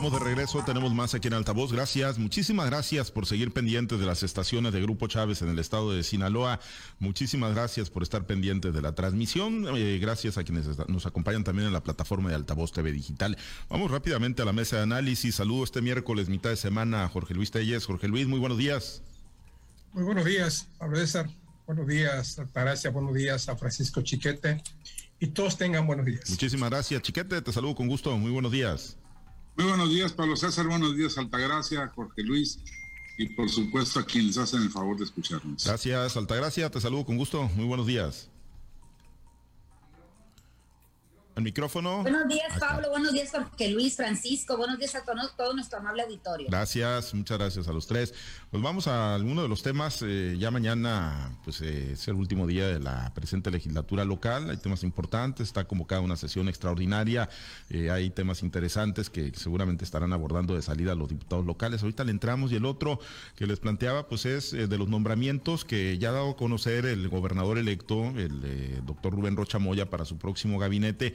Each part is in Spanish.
Estamos de regreso, tenemos más aquí en Altavoz. Gracias, muchísimas gracias por seguir pendientes de las estaciones de Grupo Chávez en el estado de Sinaloa. Muchísimas gracias por estar pendientes de la transmisión. Eh, gracias a quienes nos acompañan también en la plataforma de Altavoz TV Digital. Vamos rápidamente a la mesa de análisis. Saludo este miércoles, mitad de semana, a Jorge Luis Telles. Jorge Luis, muy buenos días. Muy buenos días, Pablo César. Buenos días, Altagracia. Buenos días a Francisco Chiquete. Y todos tengan buenos días. Muchísimas gracias, Chiquete. Te saludo con gusto. Muy buenos días. Muy buenos días, Pablo César. Buenos días, Altagracia, Jorge Luis. Y por supuesto a quienes hacen el favor de escucharnos. Gracias, Altagracia. Te saludo con gusto. Muy buenos días micrófono. Buenos días, Pablo. Buenos días, Jorge Luis, Francisco. Buenos días a todo, nuestro amable auditorio. Gracias, muchas gracias a los tres. Pues vamos a alguno de los temas. Eh, ya mañana, pues eh, es el último día de la presente legislatura local. Hay temas importantes. Está convocada una sesión extraordinaria. Eh, hay temas interesantes que seguramente estarán abordando de salida los diputados locales. Ahorita le entramos y el otro que les planteaba, pues es de los nombramientos que ya ha dado a conocer el gobernador electo, el doctor Rubén Rocha Moya, para su próximo gabinete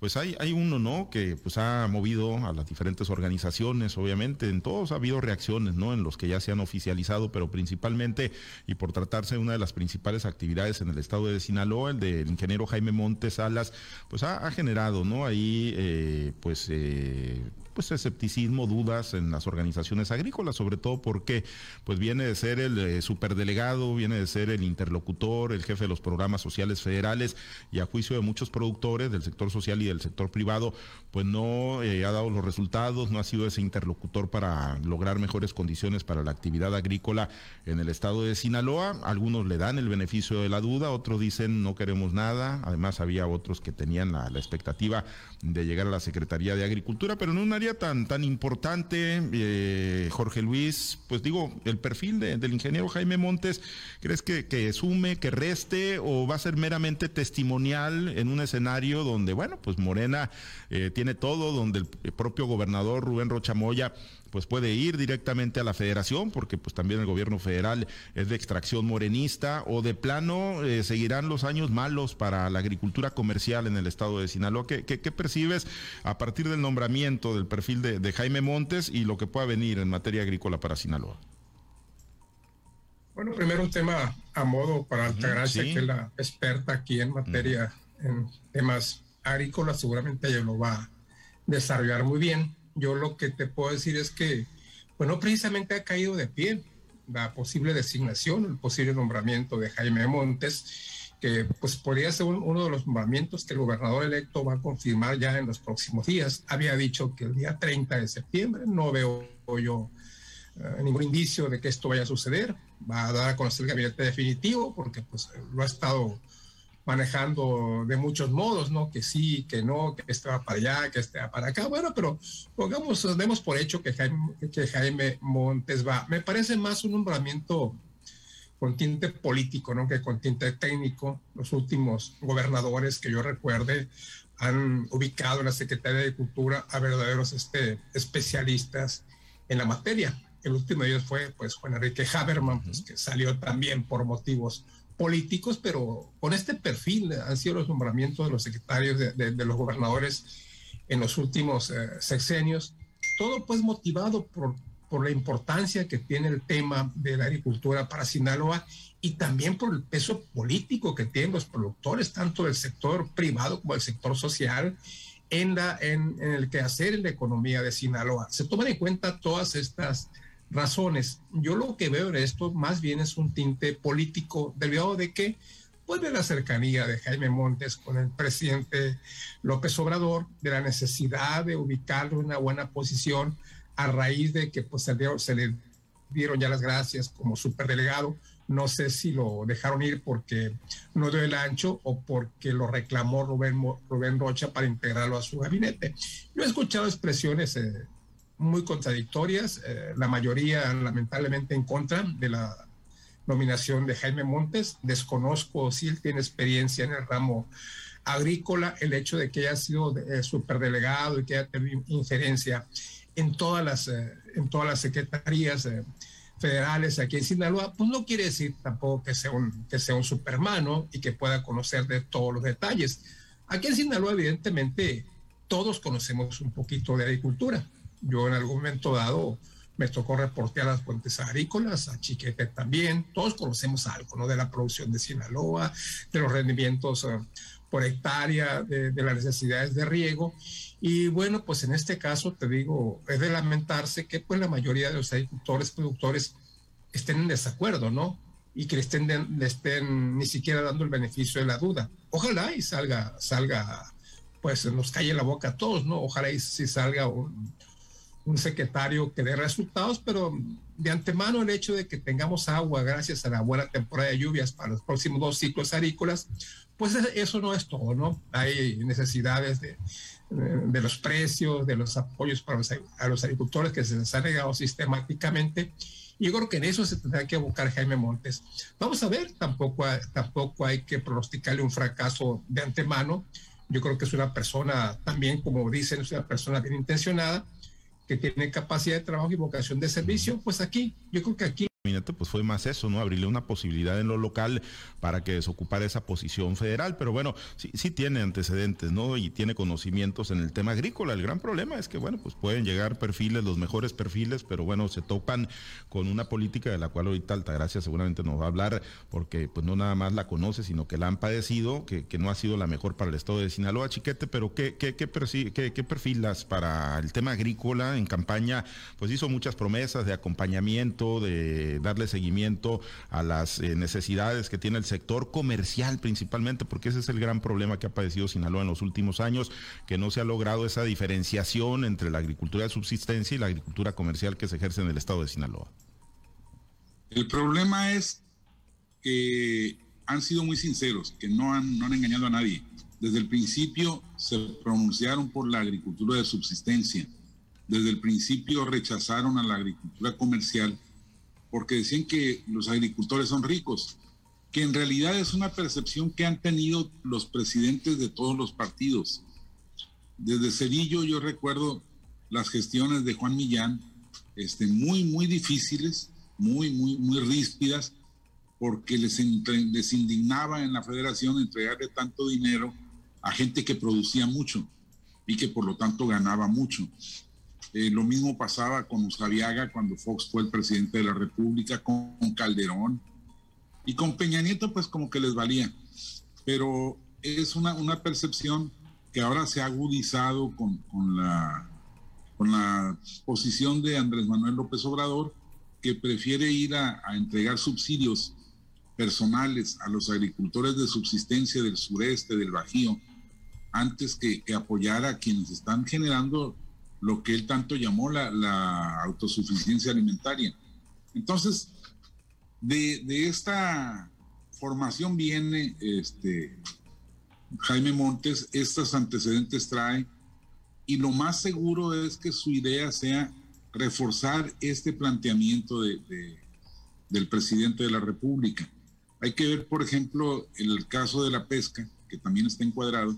pues hay, hay uno, ¿no? Que pues ha movido a las diferentes organizaciones, obviamente, en todos ha habido reacciones, ¿no? En los que ya se han oficializado, pero principalmente, y por tratarse de una de las principales actividades en el estado de Sinaloa, el del ingeniero Jaime Montes Salas, pues ha, generado, ¿no? Ahí, eh, pues, eh, pues escepticismo, dudas en las organizaciones agrícolas, sobre todo porque pues viene de ser el eh, superdelegado, viene de ser el interlocutor, el jefe de los programas sociales federales y a juicio de muchos productores del sector social y del sector privado, pues no eh, ha dado los resultados, no ha sido ese interlocutor para lograr mejores condiciones para la actividad agrícola en el estado de Sinaloa. Algunos le dan el beneficio de la duda, otros dicen no queremos nada, además había otros que tenían la, la expectativa de llegar a la Secretaría de Agricultura, pero en un área tan, tan importante, eh, Jorge Luis, pues digo, el perfil del ingeniero Jaime Montes, ¿crees que, que sume, que reste o va a ser meramente testimonial en un escenario donde, bueno, pues Morena eh, tiene todo, donde el propio gobernador Rubén Rochamoya pues puede ir directamente a la federación, porque pues también el gobierno federal es de extracción morenista, o de plano eh, seguirán los años malos para la agricultura comercial en el estado de Sinaloa. ¿Qué, qué, percibes a partir del nombramiento del perfil de, Jaime Montes y lo que pueda venir en materia agrícola para Sinaloa? Bueno, primero un tema a modo para Altagracia, que es la experta aquí en materia, en temas agrícolas, seguramente ella lo va a desarrollar muy bien yo lo que te puedo decir es que, bueno, precisamente ha caído de pie la posible designación, el posible nombramiento de Jaime Montes, que pues podría ser uno de los nombramientos que el gobernador electo va a confirmar ya en los próximos días. Había dicho que el día 30 de septiembre, no veo yo eh, ningún indicio de que esto vaya a suceder. Va a dar a conocer el gabinete definitivo porque pues lo ha estado manejando de muchos modos, ¿no? Que sí, que no, que este va para allá, que este va para acá. Bueno, pero pongamos, demos por hecho que Jaime, que Jaime Montes va. Me parece más un nombramiento con tinte político, ¿no? Que con tinte técnico. Los últimos gobernadores que yo recuerde han ubicado en la Secretaría de Cultura a verdaderos este, especialistas en la materia. El último de ellos fue, pues, Juan Enrique Haberman, pues, que salió también por motivos políticos, pero con este perfil han sido los nombramientos de los secretarios de, los gobernadores en los últimos eh, sexenios, todo pues motivado por, por la importancia que tiene el tema de la agricultura para Sinaloa y también por el peso político que tienen los productores, tanto del sector privado como del sector social, en, la, en, en el quehacer en la economía de Sinaloa. Se toman en cuenta todas estas razones. Yo lo que veo en esto más bien es un tinte político, debido de que pues de la cercanía de Jaime Montes con el presidente López Obrador, de la necesidad de ubicarlo en una buena posición a raíz de que pues se le dieron ya las gracias como superdelegado. No sé si lo dejaron ir porque no dio el ancho o porque lo reclamó Rubén, Rubén Rocha para integrarlo a su gabinete. Yo he escuchado expresiones eh, muy contradictorias, eh, la mayoría lamentablemente en contra de la nominación de Jaime Montes. Desconozco si él tiene experiencia en el ramo agrícola, el hecho de que haya sido eh, superdelegado y que haya tenido injerencia en todas las, eh, en todas las secretarías federales aquí en Sinaloa, pues no quiere decir tampoco que sea un, que sea un supermano y que pueda conocer de todos los detalles. Aquí en Sinaloa, evidentemente, todos conocemos un poquito de agricultura Yo en algún momento dado me tocó reportear las fuentes agrícolas, a Chiquete también, todos conocemos algo, ¿no? De la producción de Sinaloa, de los rendimientos eh, por hectárea, de, las necesidades de riego. Y bueno, pues en este caso te digo, es de lamentarse que pues la mayoría de los agricultores, productores estén en desacuerdo, ¿no? Y que le estén, le estén ni siquiera dando el beneficio de la duda. Ojalá y salga, salga, pues nos calle la boca a todos, ¿no? Ojalá y si salga un, un secretario que dé resultados, pero de antemano el hecho de que tengamos agua gracias a la buena temporada de lluvias para los próximos dos ciclos agrícolas, pues eso no es todo, ¿no? Hay necesidades de, de los precios, de los apoyos para los, a los agricultores que se les ha negado sistemáticamente. Y yo creo que en eso se tendrá que buscar Jaime Montes. Vamos a ver, tampoco, tampoco hay que pronosticarle un fracaso de antemano. Yo creo que es una persona también, como dicen, es una persona bien intencionada que tiene capacidad de trabajo y vocación de servicio, pues aquí, yo creo que aquí pues fue más eso, ¿no? Abrirle una posibilidad en lo local para que desocupara esa posición federal, pero bueno, sí, tiene antecedentes, ¿no? Y tiene conocimientos en el tema agrícola. El gran problema es que, bueno, pues pueden llegar perfiles, los mejores perfiles, pero bueno, se topan con una política de la cual ahorita Altagracia seguramente nos va a hablar, porque pues no nada más la conoce, sino que la han padecido, que, que no ha sido la mejor para el estado de Sinaloa, Chiquete, pero ¿qué, qué, qué, qué, qué perfilas para el tema agrícola en campaña? Pues hizo muchas promesas de acompañamiento, de darle seguimiento a las eh, necesidades que tiene el sector comercial principalmente, porque ese es el gran problema que ha padecido Sinaloa en los últimos años, que no se ha logrado esa diferenciación entre la agricultura de subsistencia y la agricultura comercial que se ejerce en el estado de Sinaloa. El problema es que han sido muy sinceros, que no han, no han engañado a nadie. Desde el principio se pronunciaron por la agricultura de subsistencia. Desde el principio rechazaron a la agricultura comercial porque decían que los agricultores son ricos, que en realidad es una percepción que han tenido los presidentes de todos los partidos. Desde Cerillo yo recuerdo las gestiones de Juan Millán, este, muy, muy difíciles, muy, muy, muy ríspidas, porque les, les indignaba en la federación entregarle tanto dinero a gente que producía mucho y que por lo tanto ganaba mucho. Eh, lo mismo pasaba con Usabiaga cuando Fox fue el presidente de la República, con, Calderón y con Peña Nieto, pues como que les valía. Pero es una, una percepción que ahora se ha agudizado con, con, la, con la posición de Andrés Manuel López Obrador, que prefiere ir a, entregar subsidios personales a los agricultores de subsistencia del sureste, del Bajío, antes que apoyar a quienes están generando lo que él tanto llamó la, autosuficiencia alimentaria. Entonces, de, esta formación viene este, Jaime Montes, estos antecedentes trae, y lo más seguro es que su idea sea reforzar este planteamiento del presidente de la República. Hay que ver, por ejemplo, el caso de la pesca, que también está encuadrado,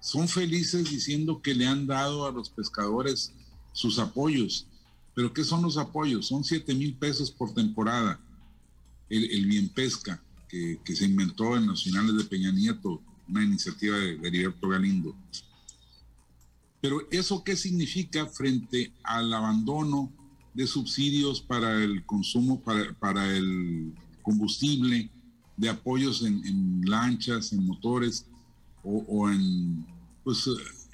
son felices diciendo que le han dado a los pescadores sus apoyos. Pero ¿qué son los apoyos? Son 7 mil pesos por temporada. El, bien pesca que, se inventó en los finales de Peña Nieto, una iniciativa de, Heriberto Galindo. Pero ¿eso qué significa frente al abandono de subsidios para el consumo, para, el combustible, de apoyos en lanchas, en motores? O, en pues, eh,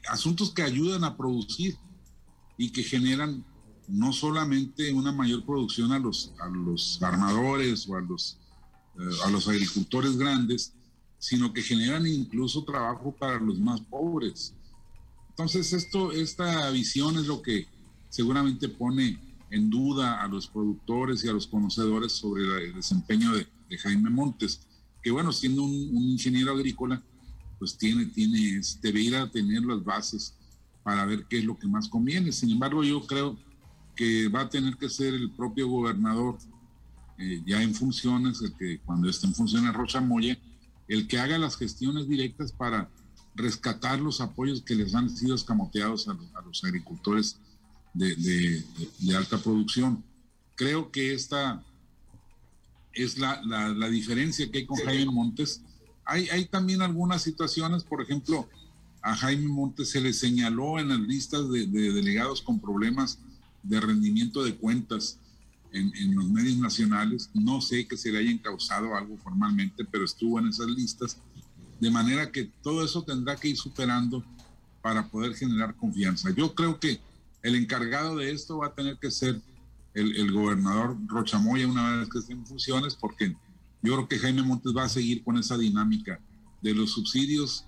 asuntos que ayudan a producir y que generan no solamente una mayor producción a los, a los armadores o a los, eh, a los agricultores grandes, sino que generan incluso trabajo para los más pobres. Entonces, esto, esta visión es lo que seguramente pone en duda a los productores y a los conocedores sobre el desempeño de, Jaime Montes, que bueno, siendo un ingeniero agrícola, pues tiene, tiene, debería tener las bases para ver qué es lo que más conviene. Sin embargo, yo creo que va a tener que ser el propio gobernador eh, ya en funciones, el que cuando esté en funciones Rocha Moya, el que haga las gestiones directas para rescatar los apoyos que les han sido escamoteados a, los agricultores de, de, alta producción. Creo que esta es la, la, la diferencia que hay con Jaime Montes hay, también algunas situaciones, por ejemplo, a Jaime Montes se le señaló en las listas de, delegados con problemas de rendimiento de cuentas en, en, los medios nacionales. No sé que se le haya encausado algo formalmente, pero estuvo en esas listas. De manera que todo eso tendrá que ir superando para poder generar confianza. Yo creo que el encargado de esto va a tener que ser el, el gobernador Rochamoya una vez que esté en funciones, porque yo creo que Jaime Montes va a seguir con esa dinámica de los subsidios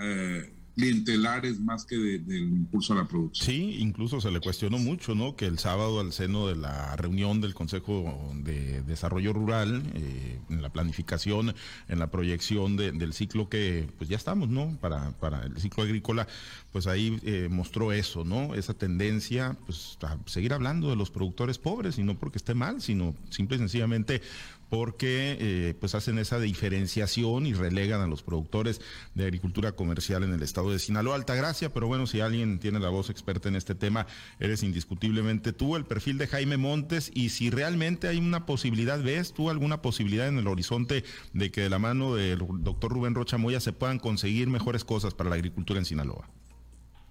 eh, clientelares más que del impulso a la producción. Sí, incluso se le cuestionó mucho, ¿no? Que el sábado al seno de la reunión del Consejo de Desarrollo Rural, eh, en la planificación, en la proyección del ciclo que, pues ya estamos, ¿no? Para, para el ciclo agrícola, pues ahí eh, mostró eso, ¿no? Esa tendencia, pues a seguir hablando de los productores pobres y no porque esté mal, sino simple y sencillamente porque eh, pues hacen esa diferenciación y relegan a los productores de agricultura comercial en el estado de Sinaloa. Altagracia, pero bueno, si alguien tiene la voz experta en este tema, eres indiscutiblemente tú, el perfil de Jaime Montes, y si realmente hay una posibilidad, ¿ves tú alguna posibilidad en el horizonte de que de la mano del doctor Rubén Rocha Moya se puedan conseguir mejores cosas para la agricultura en Sinaloa?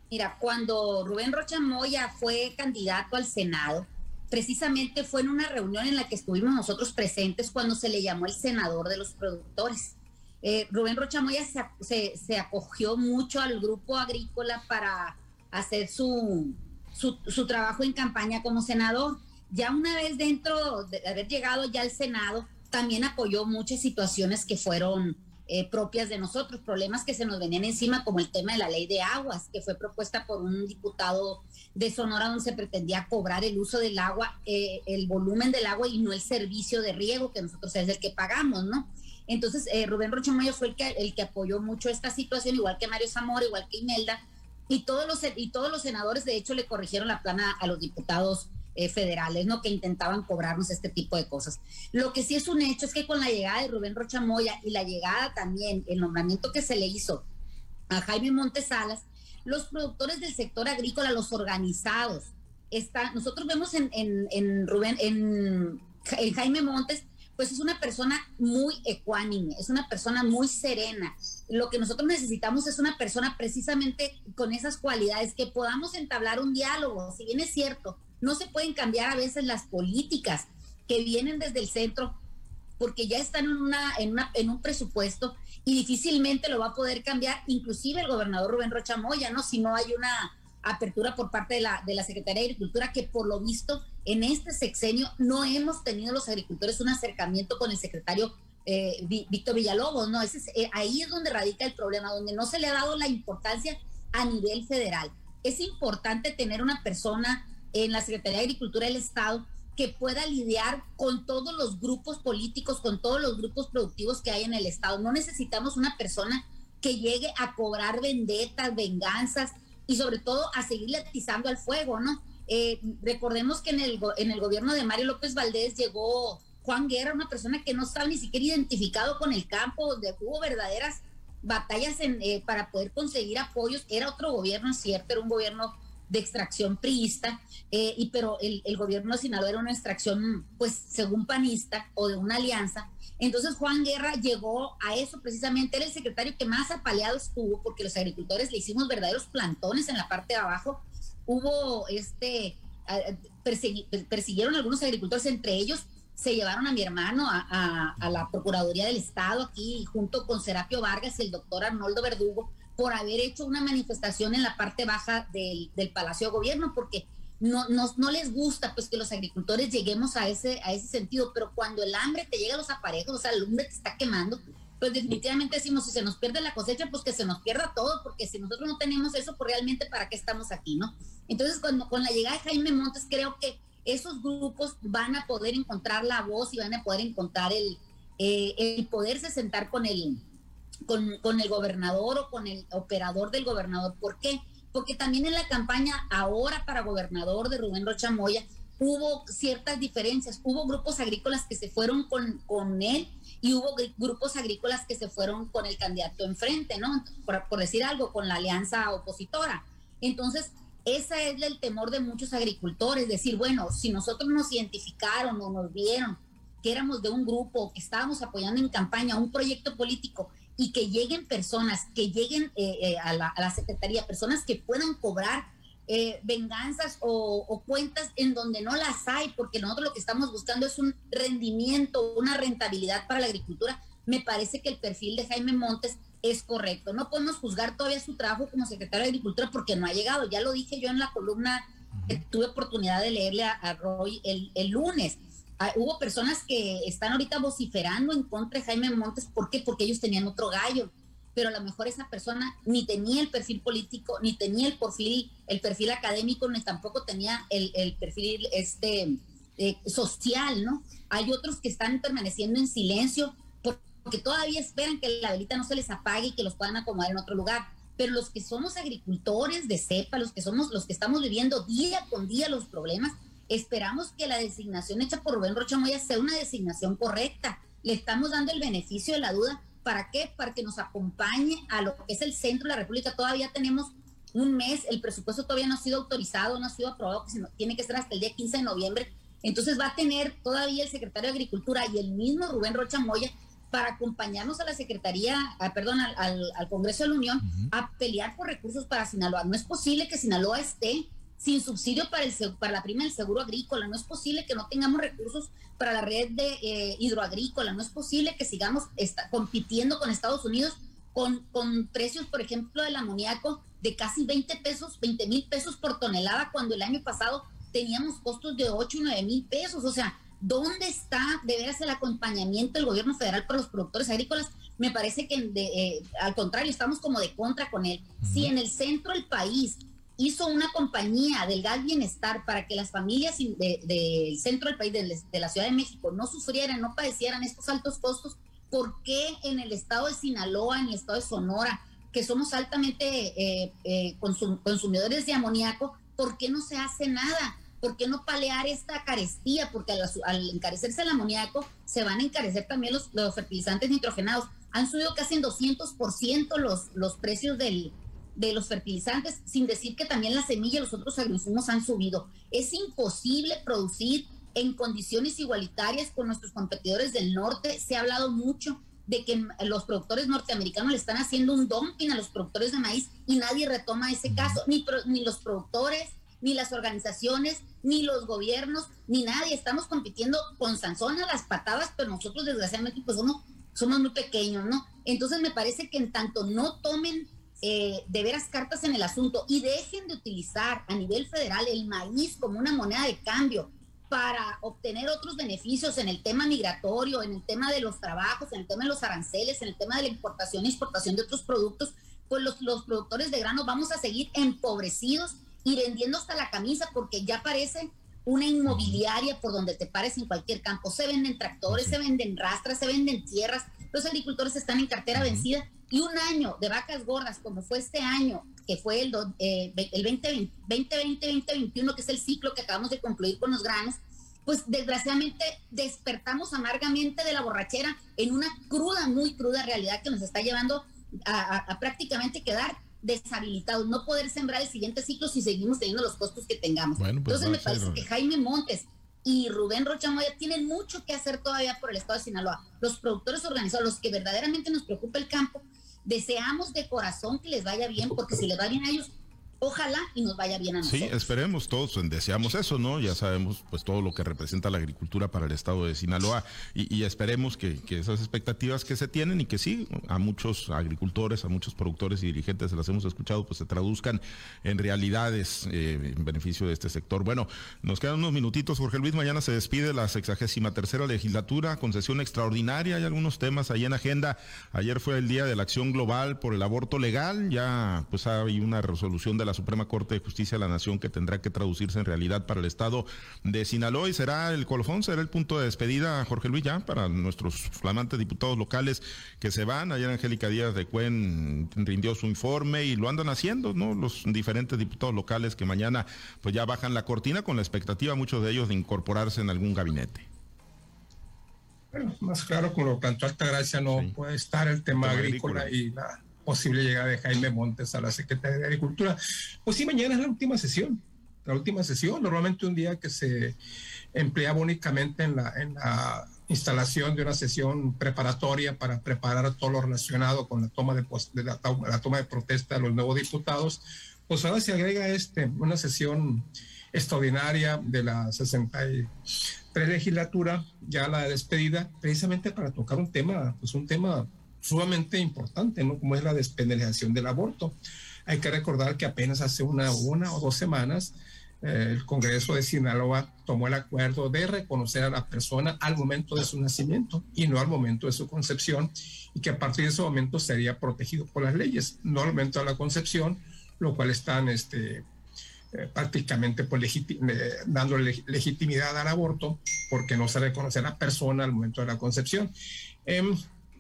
Mira, cuando Rubén Rocha Moya fue candidato al Senado, precisamente fue en una reunión en la que estuvimos nosotros presentes cuando se le llamó el senador de los productores. Eh, Rubén Rochamoya se, se, acogió mucho al grupo agrícola para hacer su, su, trabajo en campaña como senador. Ya una vez dentro de haber llegado ya al Senado, también apoyó muchas situaciones que fueron eh, propias de nosotros, problemas que se nos venían encima, como el tema de la ley de aguas, que fue propuesta por un diputado de Sonora donde se pretendía cobrar el uso del agua, eh, el volumen del agua y no el servicio de riego que nosotros es el que pagamos, ¿no? Entonces, eh, Rubén Rocha Mayo fue el que, el que apoyó mucho esta situación, igual que Mario Zamora, igual que Imelda, y todos los, y todos los senadores, de hecho, le corrigieron la plana a los diputados eh, federales, ¿no? Que intentaban cobrarnos este tipo de cosas. Lo que sí es un hecho es que con la llegada de Rubén Rocha Moya y la llegada también, el nombramiento que se le hizo a Jaime Montesalas, los productores del sector agrícola, los organizados, está, nosotros vemos en, Rubén, en, en Jaime Montes, pues es una persona muy ecuánime, es una persona muy serena. Lo que nosotros necesitamos es una persona precisamente con esas cualidades, que podamos entablar un diálogo. Si bien es cierto, no se pueden cambiar a veces las políticas que vienen desde el centro porque ya están en, una, en, una, en un presupuesto y difícilmente lo va a poder cambiar, inclusive el gobernador Rubén Rocha Moya, ¿no? Si no hay una apertura por parte de la, Secretaría de Agricultura, que por lo visto en este sexenio no hemos tenido los agricultores un acercamiento con el secretario eh, Víctor Villalobos, ¿no? Ese eh, ahí es donde radica el problema, donde no se le ha dado la importancia a nivel federal. Es importante tener una persona en la Secretaría de Agricultura del Estado que pueda lidiar con todos los grupos políticos, con todos los grupos productivos que hay en el Estado. No necesitamos una persona que llegue a cobrar vendetas, venganzas y sobre todo a seguirle atizando al fuego, ¿no? Eh, recordemos que en el, en el gobierno de Mario López Valdés llegó Juan Guerra, una persona que no estaba ni siquiera identificado con el campo, donde hubo verdaderas batallas eh, para poder conseguir apoyos. Era otro gobierno, cierto, era un gobierno de extracción priista, eh, y, pero el, gobierno de Sinaloa era una extracción, pues, según panista o de una alianza. Entonces Juan Guerra llegó a eso precisamente, era el secretario que más apaleado estuvo porque los agricultores le hicimos verdaderos plantones en la parte de abajo. Hubo este, persiguieron algunos agricultores, entre ellos se llevaron a mi hermano a, a, la Procuraduría del Estado aquí junto con Serapio Vargas y el doctor Arnoldo Verdugo por haber hecho una manifestación en la parte baja del, Palacio de Gobierno, porque no, no, les gusta pues que los agricultores lleguemos a ese, a ese sentido, pero cuando el hambre te llega a los aparejos, o sea, el hambre te está quemando, pues definitivamente decimos, si se nos pierde la cosecha, pues que se nos pierda todo, porque si nosotros no tenemos eso, pues realmente para qué estamos aquí, ¿no? Entonces, cuando, con la llegada de Jaime Montes, creo que esos grupos van a poder encontrar la voz y van a poder encontrar el, eh, el poderse sentar con el, con, el gobernador o con el operador del gobernador. ¿Por qué? Porque también en la campaña ahora para gobernador de Rubén Rocha Moya hubo ciertas diferencias. Hubo grupos agrícolas que se fueron con, con él y hubo grupos agrícolas que se fueron con el candidato enfrente, ¿no? Por, decir algo, con la alianza opositora. Entonces, ese es el temor de muchos agricultores, decir, bueno, si nosotros nos identificaron o nos vieron que éramos de un grupo, que estábamos apoyando en campaña un proyecto político y que lleguen personas, que lleguen eh, eh, a, la, Secretaría, personas que puedan cobrar eh, venganzas o, cuentas en donde no las hay, porque nosotros lo que estamos buscando es un rendimiento, una rentabilidad para la agricultura. Me parece que el perfil de Jaime Montes es correcto. No podemos juzgar todavía su trabajo como secretario de Agricultura porque no ha llegado. Ya lo dije yo en la columna que tuve oportunidad de leerle a, Roy el, el lunes Ah, hubo personas que están ahorita vociferando en contra de Jaime Montes. ¿Por qué? Porque ellos tenían otro gallo. Pero a lo mejor esa persona ni tenía el perfil político, ni tenía el perfil, el perfil académico, ni tampoco tenía el, el perfil este, eh, social, ¿no? Hay otros que están permaneciendo en silencio porque todavía esperan que la velita no se les apague y que los puedan acomodar en otro lugar. Pero los que somos agricultores de cepa, los que somos, los que estamos viviendo día con día los problemas, Esperamos que la designación hecha por Rubén Rocha Moya sea una designación correcta. Le estamos dando el beneficio de la duda. ¿Para qué? Para que nos acompañe a lo que es el centro de la República. Todavía tenemos un mes, el presupuesto todavía no ha sido autorizado, no ha sido aprobado, sino tiene que ser hasta el día 15 de noviembre. Entonces va a tener todavía el secretario de Agricultura y el mismo Rubén Rocha Moya para acompañarnos a la Secretaría, perdón, al, Congreso de la Unión a pelear por recursos para Sinaloa. No es posible que Sinaloa esté sin subsidio para, el, para la prima del seguro agrícola. No es posible que no tengamos recursos para la red de eh, hidroagrícola. No es posible que sigamos compitiendo con Estados Unidos con, con precios, por ejemplo, del amoníaco de casi 20 pesos, 20 mil pesos por tonelada, cuando el año pasado teníamos costos de 8 y 9 mil pesos. O sea, ¿dónde está de veras el acompañamiento del gobierno federal para los productores agrícolas? Me parece que eh, al contrario, estamos como de contra con él. Si en el centro del país hizo una compañía del gas bienestar para que las familias del centro del país, de, la Ciudad de México, no sufrieran, no padecieran estos altos costos, ¿por qué en el estado de Sinaloa, en el estado de Sonora, que somos altamente eh, eh, consumidores de amoníaco, ¿por qué no se hace nada? ¿Por qué no palear esta carestía? Porque al, encarecerse el amoníaco, se van a encarecer también los, los fertilizantes nitrogenados. Han subido casi en 200% los, los precios del, de los fertilizantes, sin decir que también la semilla y los otros agroinsumos han subido. Es imposible producir en condiciones igualitarias con nuestros competidores del norte. Se ha hablado mucho de que los productores norteamericanos le están haciendo un dumping a los productores de maíz y nadie retoma ese caso, ni, ni los productores, ni las organizaciones, ni los gobiernos, ni nadie. Estamos compitiendo con Sansón a las patadas, pero nosotros desgraciadamente pues somos, somos muy pequeños, ¿no? Entonces me parece que en tanto no tomen eh, de veras cartas en el asunto y dejen de utilizar a nivel federal el maíz como una moneda de cambio para obtener otros beneficios en el tema migratorio, en el tema de los trabajos, en el tema de los aranceles, en el tema de la importación e exportación de otros productos, pues los, los productores de grano vamos a seguir empobrecidos y vendiendo hasta la camisa porque ya parece una inmobiliaria por donde te pares en cualquier campo. Se venden tractores, se venden rastras, se venden tierras. Los agricultores están en cartera vencida y un año de vacas gordas, como fue este año, que fue el, eh, el 2020-2021, que es el ciclo que acabamos de concluir con los granos, pues desgraciadamente despertamos amargamente de la borrachera en una cruda, muy cruda realidad que nos está llevando a, prácticamente quedar deshabilitados, no poder sembrar el siguiente ciclo si seguimos teniendo los costos que tengamos. Pues Entonces me parece que Jaime Montes y Rubén Rocha Moya tienen mucho que hacer todavía por el estado de Sinaloa. Los productores organizados, los que verdaderamente nos preocupa el campo, deseamos de corazón que les vaya bien, porque si les va bien a ellos, Ojalá y nos vaya bien a nosotros. Sí, esperemos todos, deseamos eso, ¿no? Ya sabemos pues todo lo que representa la agricultura para el estado de Sinaloa y, esperemos que, esas expectativas que se tienen y que sí, a muchos agricultores, a muchos productores y dirigentes se las hemos escuchado, pues se traduzcan en realidades eh, en beneficio de este sector. Bueno, nos quedan unos minutitos, Jorge Luis, mañana se despide la sexagésima tercera legislatura con sesión extraordinaria, hay algunos temas ahí en agenda. Ayer fue el Día de la Acción Global por el Aborto Legal, ya pues hay una resolución de la Suprema Corte de Justicia de la Nación que tendrá que traducirse en realidad para el Estado de Sinaloa y será el colofón, será el punto de despedida, Jorge Luis, ya para nuestros flamantes diputados locales que se van. Ayer Angélica Díaz de Cuen rindió su informe y lo andan haciendo, ¿no? Los diferentes diputados locales que mañana pues ya bajan la cortina con la expectativa, muchos de ellos, de incorporarse en algún gabinete. Bueno, más claro, con lo que Alta Gracia no puede estar el tema, agrícola y la posible llegada de Jaime Montes a la Secretaría de Agricultura. Pues sí, mañana es la última sesión, la última sesión, normalmente un día que se empleaba únicamente en la, en la instalación de una sesión preparatoria para preparar todo lo relacionado con la toma de, la, toma de protesta de los nuevos diputados, pues ahora se agrega este, una sesión extraordinaria de la 63 legislatura, ya la despedida, precisamente para tocar un tema, pues un tema sumamente importante, ¿no? Como es la despenalización del aborto. Hay que recordar que apenas hace una, una o dos semanas eh, el Congreso de Sinaloa tomó el acuerdo de reconocer a la persona al momento de su nacimiento y no al momento de su concepción y que a partir de ese momento sería protegido por las leyes, no al momento de la concepción, lo cual están este, eh, prácticamente pues, eh, dando legitimidad al aborto porque no se reconoce a la persona al momento de la concepción.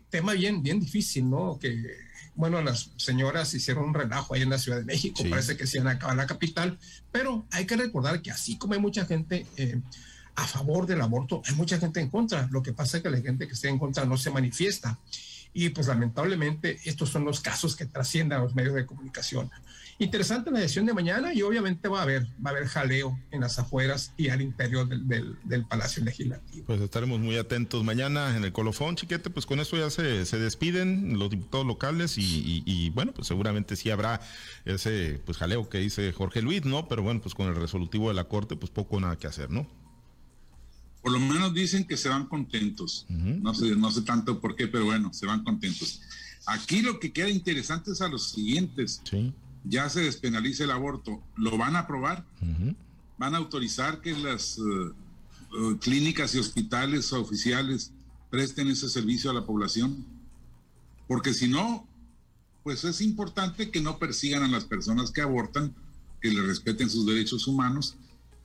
Em, tema bien, bien difícil, ¿no? Que bueno, las señoras hicieron un relajo ahí en la Ciudad de México, parece que se han acabado la capital, pero hay que recordar que así como hay mucha gente eh, a favor del aborto, hay mucha gente en contra. Lo que pasa es que la gente que está en contra no se manifiesta. Y pues lamentablemente estos son los casos que trascienden a los medios de comunicación. Interesante la decisión de mañana y obviamente va a haber, va a haber jaleo en las afueras y al interior del, del, Palacio Legislativo. Pues estaremos muy atentos mañana en el colofón, chiquete, pues con esto ya se, se despiden los diputados locales y, y, bueno, pues seguramente sí habrá ese pues jaleo que dice Jorge Luis, ¿no? Pero bueno, pues con el resolutivo de la Corte, pues poco nada que hacer, ¿no? Por lo menos dicen que se van contentos. no, sé, no sé tanto por qué, pero bueno, se van contentos. Aquí lo que queda interesante es a los siguientes. Sí ya se despenaliza el aborto, ¿lo van a aprobar? ¿Van a autorizar que las eh, clínicas y hospitales oficiales presten ese servicio a la población? Porque si no, pues es importante que no persigan a las personas que abortan, que le respeten sus derechos humanos,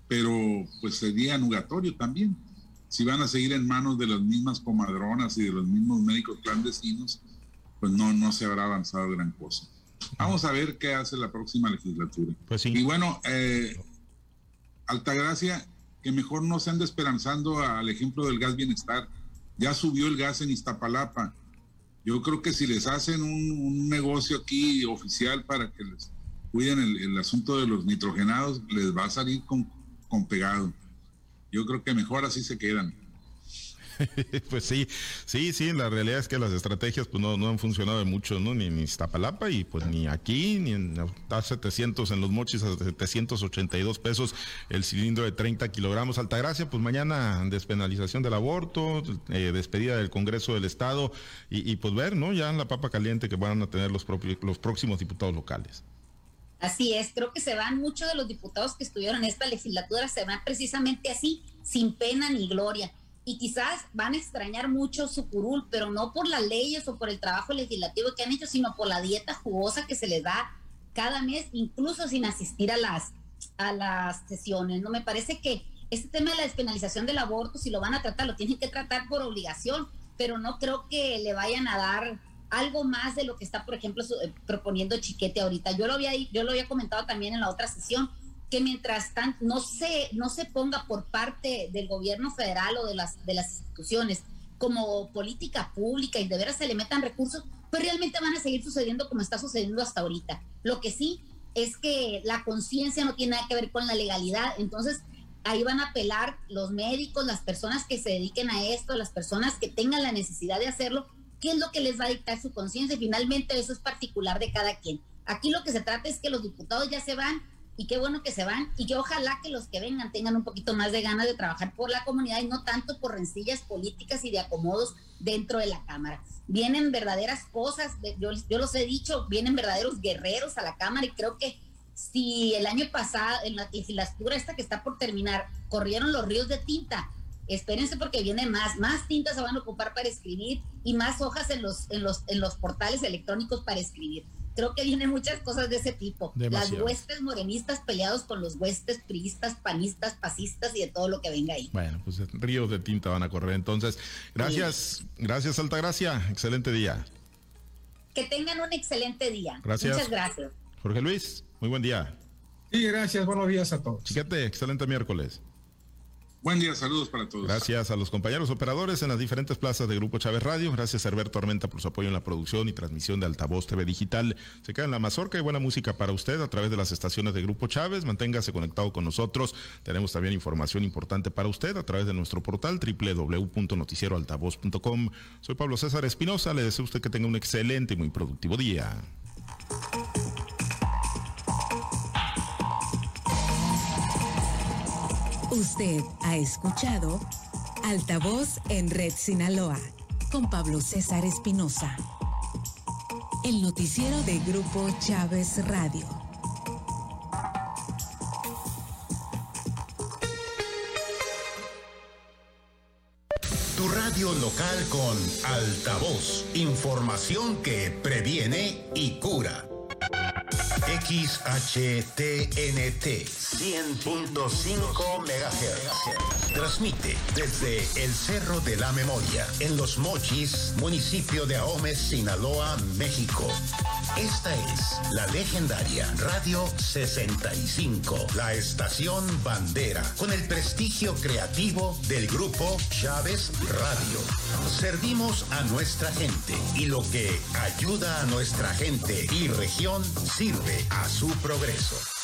pero pues sería nugatorio también. Si van a seguir en manos de las mismas comadronas y de los mismos médicos clandestinos, pues no, no se habrá avanzado gran cosa. Vamos a ver qué hace la próxima legislatura. Pues y bueno, eh, Altagracia, que mejor no se ande esperanzando al ejemplo del gas bienestar. Ya subió el gas en Iztapalapa. Yo creo que si les hacen un, negocio aquí oficial para que les cuiden el, asunto de los nitrogenados, les va a salir con, con pegado. Yo creo que mejor así se quedan. pues sí, sí, sí, la realidad es que las estrategias pues no, han funcionado de mucho, ¿no? Ni en Iztapalapa y pues ni aquí, ni en a 700 en los mochis, a 782 pesos el cilindro de 30 kilogramos. Altagracia, pues mañana despenalización del aborto, eh, despedida del Congreso del Estado y, pues ver, ¿no? Ya en la papa caliente que van a tener los, propios, los próximos diputados locales. Así es, creo que se van muchos de los diputados que estuvieron en esta legislatura, se van precisamente así, sin pena ni gloria y quizás van a extrañar mucho su curul, pero no por las leyes o por el trabajo legislativo que han hecho, sino por la dieta jugosa que se les da cada mes, incluso sin asistir a las, a las sesiones. No me parece que este tema de la despenalización del aborto, si lo van a tratar, lo tienen que tratar por obligación, pero no creo que le vayan a dar algo más de lo que está, por ejemplo, eh, proponiendo Chiquete ahorita. Yo lo había, yo lo había comentado también en la otra sesión que mientras tanto no se, no se ponga por parte del gobierno federal o de las, de las instituciones como política pública y de veras se le metan recursos, pues realmente van a seguir sucediendo como está sucediendo hasta ahorita. Lo que sí es que la conciencia no tiene nada que ver con la legalidad, entonces ahí van a apelar los médicos, las personas que se dediquen a esto, las personas que tengan la necesidad de hacerlo, qué es lo que les va a dictar su conciencia. Finalmente eso es particular de cada quien. Aquí lo que se trata es que los diputados ya se van y qué bueno que se van y que ojalá que los que vengan tengan un poquito más de ganas de trabajar por la comunidad y no tanto por rencillas políticas y de acomodos dentro de la Cámara. Vienen verdaderas cosas, yo, yo los he dicho, vienen verdaderos guerreros a la Cámara y creo que si el año pasado, en la legislatura esta que está por terminar, corrieron los ríos de tinta, espérense porque viene más, más tintas se van a ocupar para escribir y más hojas en los, en los, en los portales electrónicos para escribir creo que vienen muchas cosas de ese tipo. Las huestes morenistas peleados con los huestes priistas, panistas, pasistas y de todo lo que venga ahí. Bueno, pues ríos de tinta van a correr entonces. Gracias, gracias Altagracia, excelente día. Que tengan un excelente día. Gracias. Muchas gracias. Jorge Luis, muy buen día. Sí, gracias, buenos días a todos. Chiquete, excelente miércoles. Buen día, saludos para todos. Gracias a los compañeros operadores en las diferentes plazas de Grupo Chávez Radio. Gracias a Herberto Armenta por su apoyo en la producción y transmisión de Altavoz TV Digital. Se queda en la mazorca y buena música para usted a través de las estaciones de Grupo Chávez. Manténgase conectado con nosotros. Tenemos también información importante para usted a través de nuestro portal www.noticieroaltavoz.com. Soy Pablo César Espinosa. Le deseo a usted que tenga un excelente y muy productivo día. Usted ha escuchado Altavoz en Red Sinaloa con Pablo César Espinosa. El noticiero de Grupo Chávez Radio. Tu radio local con Altavoz. Información que previene y cura. XHTNT 100.5 MHz. Transmite desde el Cerro de la Memoria, en Los Mochis, municipio de Ahome, Sinaloa, México. Esta es la legendaria Radio 65, la estación bandera, con el prestigio creativo del grupo Chávez Radio. Servimos a nuestra gente y lo que ayuda a nuestra gente y región sirve a su progreso.